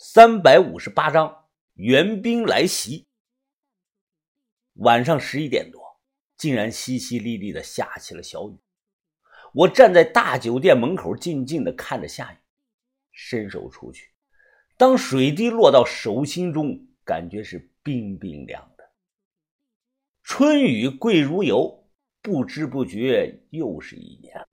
三百五十八章援兵来袭。晚上十一点多，竟然淅淅沥沥的下起了小雨。我站在大酒店门口，静静的看着下雨，伸手出去，当水滴落到手心中，感觉是冰冰凉的。春雨贵如油，不知不觉又是一年。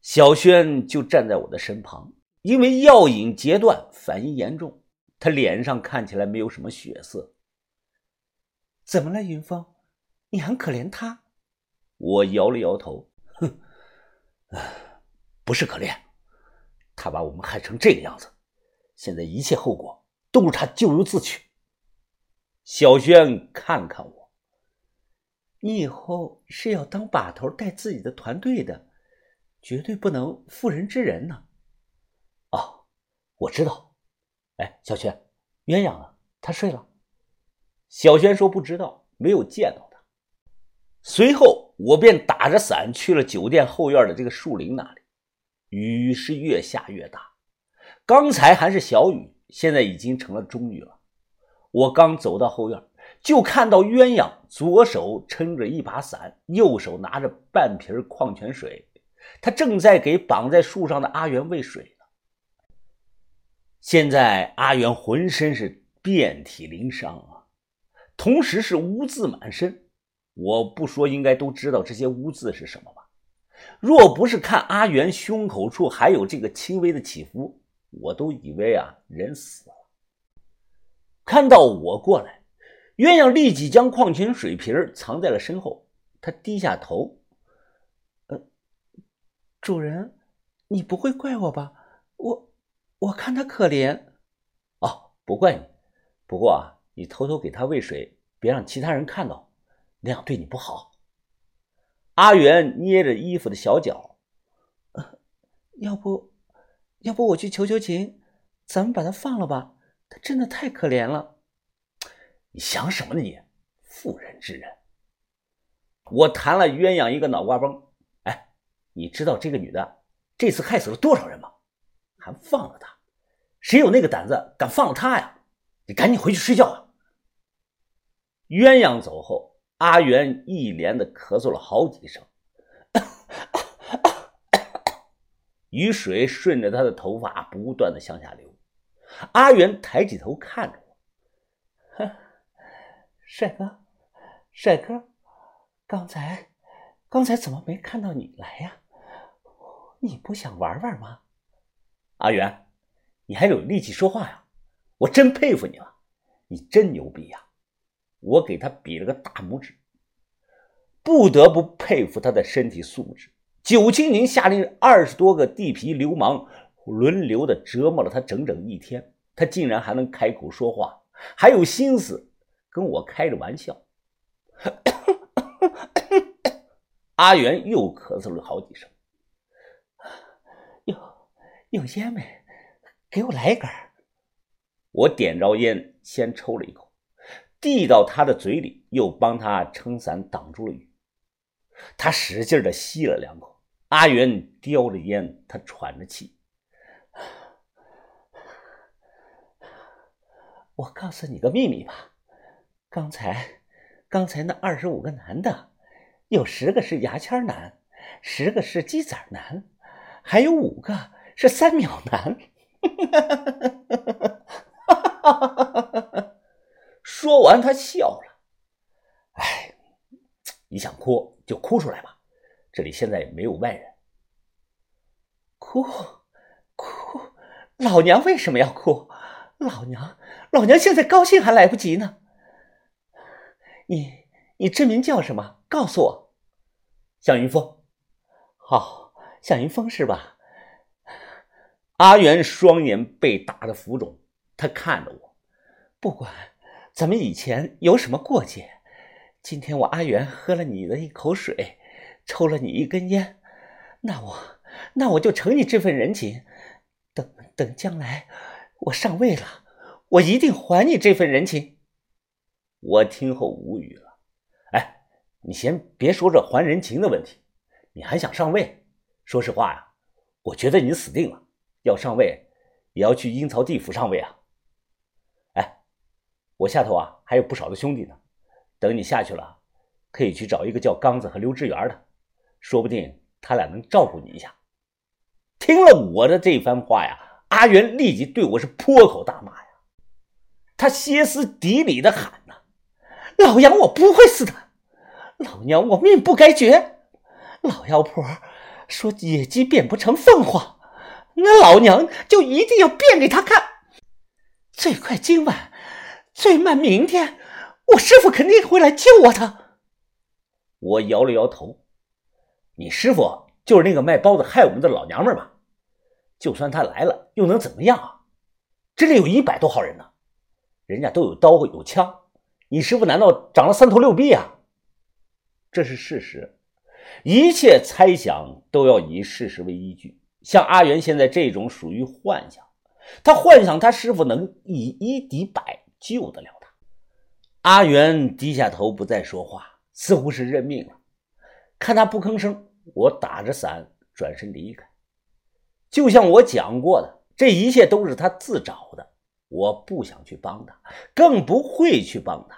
小轩就站在我的身旁。因为药引截断，反应严重，他脸上看起来没有什么血色。怎么了，云峰？你很可怜他。我摇了摇头，哼，不是可怜，他把我们害成这个样子，现在一切后果都是他咎由自取。小轩看了看我，你以后是要当把头带自己的团队的，绝对不能妇人之仁呢。我知道，哎，小轩，鸳鸯呢？他睡了。小轩说不知道，没有见到他。随后，我便打着伞去了酒店后院的这个树林那里。雨是越下越大，刚才还是小雨，现在已经成了中雨了。我刚走到后院，就看到鸳鸯左手撑着一把伞，右手拿着半瓶矿泉水，他正在给绑在树上的阿元喂水。现在阿元浑身是遍体鳞伤啊，同时是污渍满身。我不说，应该都知道这些污渍是什么吧？若不是看阿元胸口处还有这个轻微的起伏，我都以为啊人死了。看到我过来，鸳鸯立即将矿泉水瓶藏在了身后。他低下头，呃，主人，你不会怪我吧？我。我看他可怜，哦，不怪你。不过啊，你偷偷给他喂水，别让其他人看到，那样对你不好。阿元捏着衣服的小脚，要不，要不我去求求情，咱们把他放了吧？他真的太可怜了。你想什么呢？你妇人之仁。我弹了鸳鸯一个脑瓜崩。哎，你知道这个女的这次害死了多少人吗？还放了他？谁有那个胆子敢放了他呀？你赶紧回去睡觉吧。鸳鸯走后，阿元一连的咳嗽了好几声，雨水顺着他的头发不断的向下流。阿元抬起头看着我：“ 帅哥，帅哥，刚才，刚才怎么没看到你来呀？你不想玩玩吗？”阿元，你还有力气说话呀？我真佩服你了，你真牛逼呀！我给他比了个大拇指，不得不佩服他的身体素质。九七年下令二十多个地痞流氓轮流的折磨了他整整一天，他竟然还能开口说话，还有心思跟我开着玩笑。阿元又咳嗽了好几声。有烟没？给我来一根。我点着烟，先抽了一口，递到他的嘴里，又帮他撑伞挡住了雨。他使劲的吸了两口。阿元叼着烟，他喘着气。我告诉你个秘密吧，刚才，刚才那二十五个男的，有十个是牙签男，十个是鸡仔男，还有五个。是三秒男，说完他笑了。哎，你想哭就哭出来吧，这里现在也没有外人。哭，哭，老娘为什么要哭？老娘，老娘现在高兴还来不及呢。你，你真名叫什么？告诉我。向云峰。好，向云峰是吧？阿元双眼被打得浮肿，他看着我，不管咱们以前有什么过节，今天我阿元喝了你的一口水，抽了你一根烟，那我那我就承你这份人情，等等将来我上位了，我一定还你这份人情。我听后无语了，哎，你先别说这还人情的问题，你还想上位？说实话呀，我觉得你死定了。要上位，也要去阴曹地府上位啊！哎我下头啊还有不少的兄弟呢，等你下去了，可以去找一个叫刚子和刘志元的，说不定他俩能照顾你一下。听了我的这番话呀，阿元立即对我是破口大骂呀，他歇斯底里的喊呐：“老杨，我不会死的！老娘我命不该绝！老妖婆说野鸡变不成凤凰，那老娘就一定要变给他看！最快今晚，最慢明天，我师傅肯定会来救我的。”我摇了摇头：“你师傅就是那个卖包子害我们的老娘们吧？就算他来了，又能怎么样啊？这里有一百多号人呢，人家都有刀有枪，你师傅难道长了三头六臂啊？这是事实，一切猜想都要以事实为依据。像阿元现在这种属于幻想，他幻想他师傅能以一敌百，救得了他。阿元低下头不再说话，似乎是认命了。看他不吭声，我打着伞转身离开。就像我讲过的，这一切都是他自找的。我不想去帮他，更不会去帮他。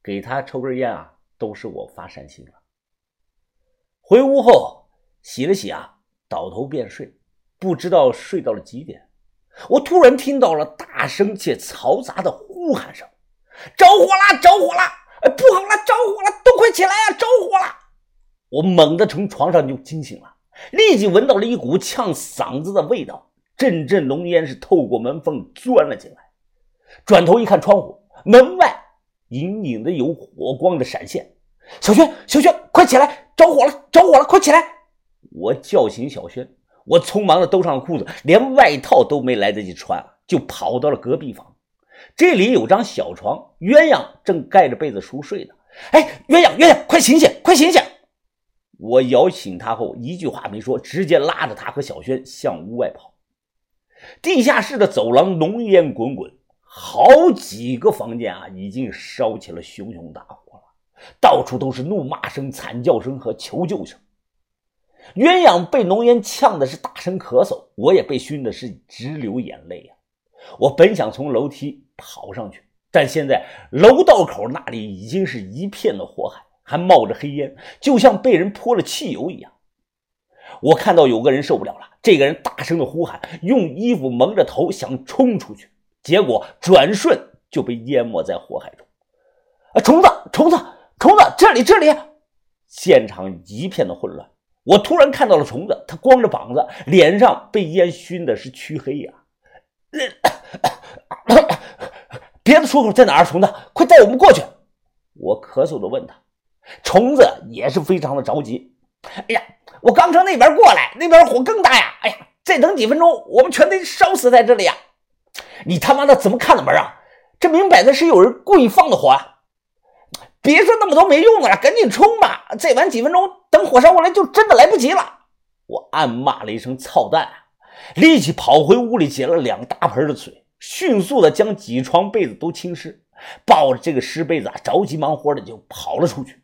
给他抽根烟啊，都是我发善心了。回屋后洗了洗啊，倒头便睡。不知道睡到了几点，我突然听到了大声且嘈杂的呼喊声：“着火了！着火了！哎，不好了！着火了！都快起来呀！着火了！”我猛地从床上就惊醒了。立即闻到了一股呛嗓子的味道，阵阵浓烟是透过门缝钻了进来。转头一看，窗户门外隐隐的有火光的闪现。小轩，小轩，快起来！着火了，着火了，快起来！我叫醒小轩，我匆忙的兜上了裤子，连外套都没来得及穿，就跑到了隔壁房。这里有张小床，鸳鸯正盖着被子熟睡呢。哎，鸳鸯，鸳鸯，快醒醒，快醒醒！我摇醒他后，一句话没说，直接拉着他和小轩向屋外跑。地下室的走廊浓烟滚滚，好几个房间啊，已经烧起了熊熊大火了，到处都是怒骂声、惨叫声和求救声。鸳鸯被浓烟呛的是大声咳嗽，我也被熏的是直流眼泪啊！我本想从楼梯跑上去，但现在楼道口那里已经是一片的火海。还冒着黑烟，就像被人泼了汽油一样。我看到有个人受不了了，这个人大声的呼喊，用衣服蒙着头想冲出去，结果转瞬就被淹没在火海中。啊，虫子，虫子，虫子，这里，这里！现场一片的混乱。我突然看到了虫子，他光着膀子，脸上被烟熏的是黢黑呀。别的出口在哪儿？虫子，快带我们过去！我咳嗽的问他。虫子也是非常的着急。哎呀，我刚从那边过来，那边火更大呀！哎呀，再等几分钟，我们全得烧死在这里呀！你他妈的怎么看的门啊？这明摆着是有人故意放的火啊！别说那么多没用的了，赶紧冲吧！再晚几分钟，等火烧过来就真的来不及了。我暗骂了一声“操蛋”，立即跑回屋里接了两大盆的水，迅速的将几床被子都浸湿，抱着这个湿被子啊，着急忙活的就跑了出去。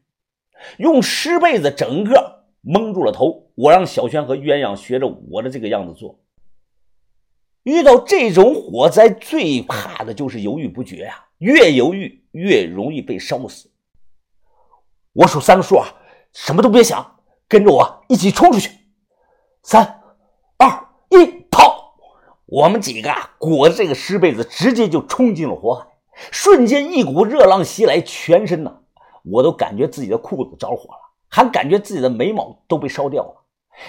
用湿被子整个蒙住了头，我让小轩和鸳鸯学着我的这个样子做。遇到这种火灾，最怕的就是犹豫不决呀，越犹豫越容易被烧死。我数三个数啊，什么都别想，跟着我一起冲出去！三、二、一，跑！我们几个啊，裹着这个湿被子，直接就冲进了火海。瞬间，一股热浪袭来，全身呢。我都感觉自己的裤子着火了，还感觉自己的眉毛都被烧掉了，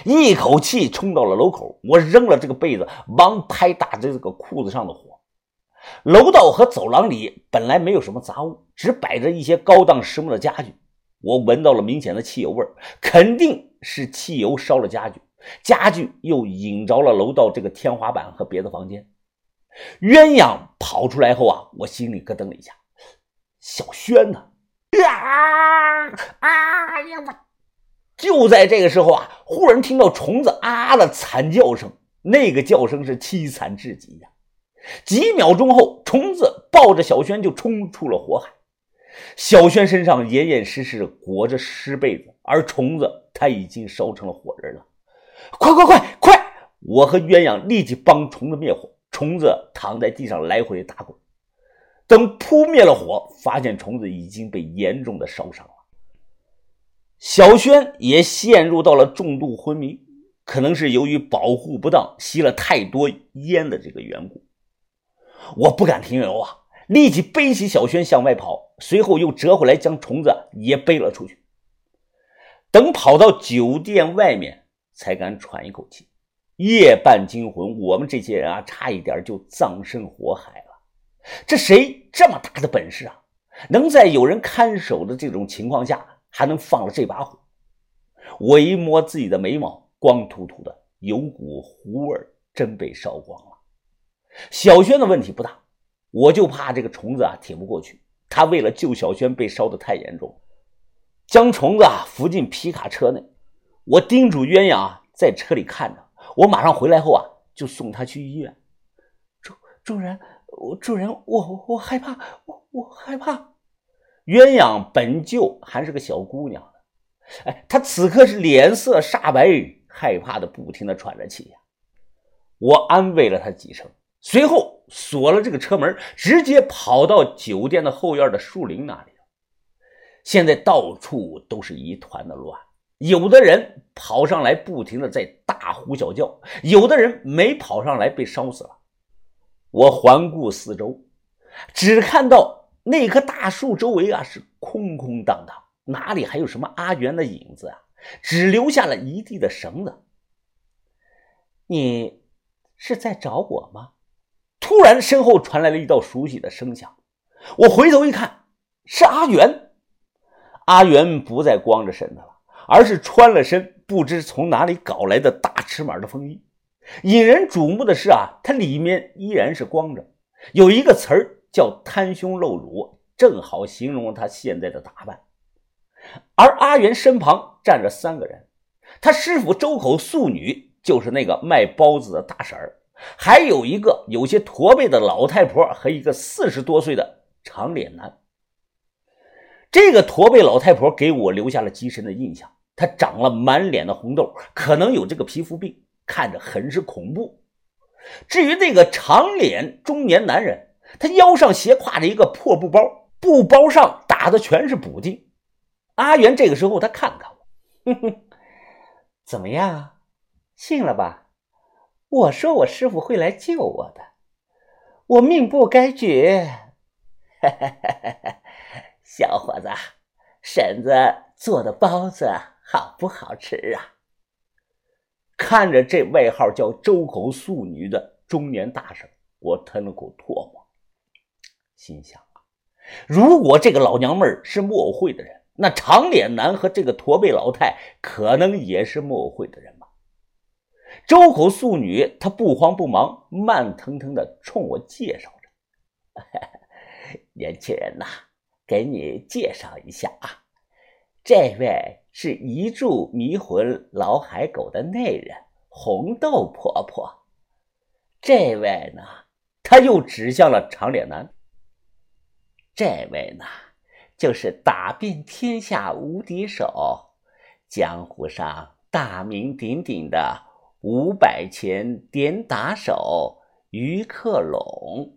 一口气冲到了楼口。我扔了这个被子，忙拍打着这个裤子上的火。楼道和走廊里本来没有什么杂物，只摆着一些高档实木的家具。我闻到了明显的汽油味肯定是汽油烧了家具，家具又引着了楼道这个天花板和别的房间。鸳鸯跑出来后啊，我心里咯噔了一下，小轩呢？啊啊呀！我就在这个时候啊，忽然听到虫子啊的惨叫声，那个叫声是凄惨至极呀。几秒钟后，虫子抱着小轩就冲出了火海。小轩身上严严实实裹着湿被子，而虫子他已经烧成了火人了。快快快快！我和鸳鸯立即帮虫子灭火。虫子躺在地上来回打滚。等扑灭了火，发现虫子已经被严重的烧伤了。小轩也陷入到了重度昏迷，可能是由于保护不当，吸了太多烟的这个缘故。我不敢停留啊，立即背起小轩向外跑，随后又折回来将虫子也背了出去。等跑到酒店外面，才敢喘一口气。夜半惊魂，我们这些人啊，差一点就葬身火海了。这谁这么大的本事啊？能在有人看守的这种情况下，还能放了这把火？我一摸自己的眉毛，光秃秃的，有股糊味真被烧光了。小轩的问题不大，我就怕这个虫子啊挺不过去。他为了救小轩，被烧得太严重，将虫子啊扶进皮卡车内。我叮嘱鸳鸯啊在车里看着，我马上回来后啊就送他去医院。主主人。我主人，我我害怕，我我害怕。鸳鸯本就还是个小姑娘哎，她此刻是脸色煞白，害怕的不停的喘着气呀。我安慰了她几声，随后锁了这个车门，直接跑到酒店的后院的树林那里现在到处都是一团的乱，有的人跑上来不停的在大呼小叫，有的人没跑上来被烧死了。我环顾四周，只看到那棵大树周围啊是空空荡荡，哪里还有什么阿元的影子啊？只留下了一地的绳子。你是在找我吗？突然，身后传来了一道熟悉的声响。我回头一看，是阿元。阿元不再光着身子了，而是穿了身不知从哪里搞来的大尺码的风衣。引人瞩目的是啊，它里面依然是光着，有一个词儿叫“袒胸露乳”，正好形容了他现在的打扮。而阿元身旁站着三个人，他师傅周口素女就是那个卖包子的大婶儿，还有一个有些驼背的老太婆和一个四十多岁的长脸男。这个驼背老太婆给我留下了极深的印象，她长了满脸的红痘，可能有这个皮肤病。看着很是恐怖。至于那个长脸中年男人，他腰上斜挎着一个破布包，布包上打的全是补丁。阿元这个时候他看看我，哼哼，怎么样啊，信了吧？我说我师傅会来救我的，我命不该绝。小伙子，婶子做的包子好不好吃啊？看着这外号叫周口素女的中年大婶，我吞了口唾沫，心想啊，如果这个老娘们是木偶会的人，那长脸男和这个驼背老太可能也是木偶会的人？周口素女她不慌不忙，慢腾腾的冲我介绍着：“ 年轻人呐，给你介绍一下啊，这位。”是一柱迷魂老海狗的内人红豆婆婆，这位呢，他又指向了长脸男。这位呢，就是打遍天下无敌手，江湖上大名鼎鼎的五百钱点打手于克拢。